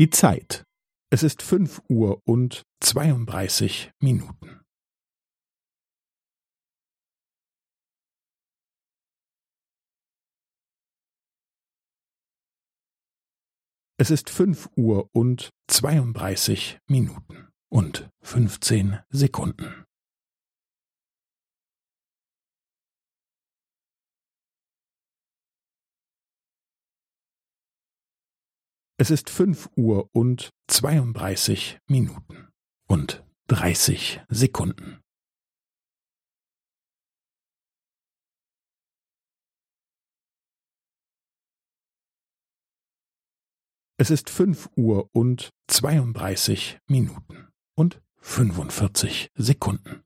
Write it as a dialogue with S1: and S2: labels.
S1: Die Zeit. Es ist fünf Uhr und zweiunddreißig Minuten. Es ist fünf Uhr und zweiunddreißig Minuten und fünfzehn Sekunden. Es ist fünf Uhr und zweiunddreißig Minuten und dreißig Sekunden. Es ist fünf Uhr und zweiunddreißig Minuten und fünfundvierzig Sekunden.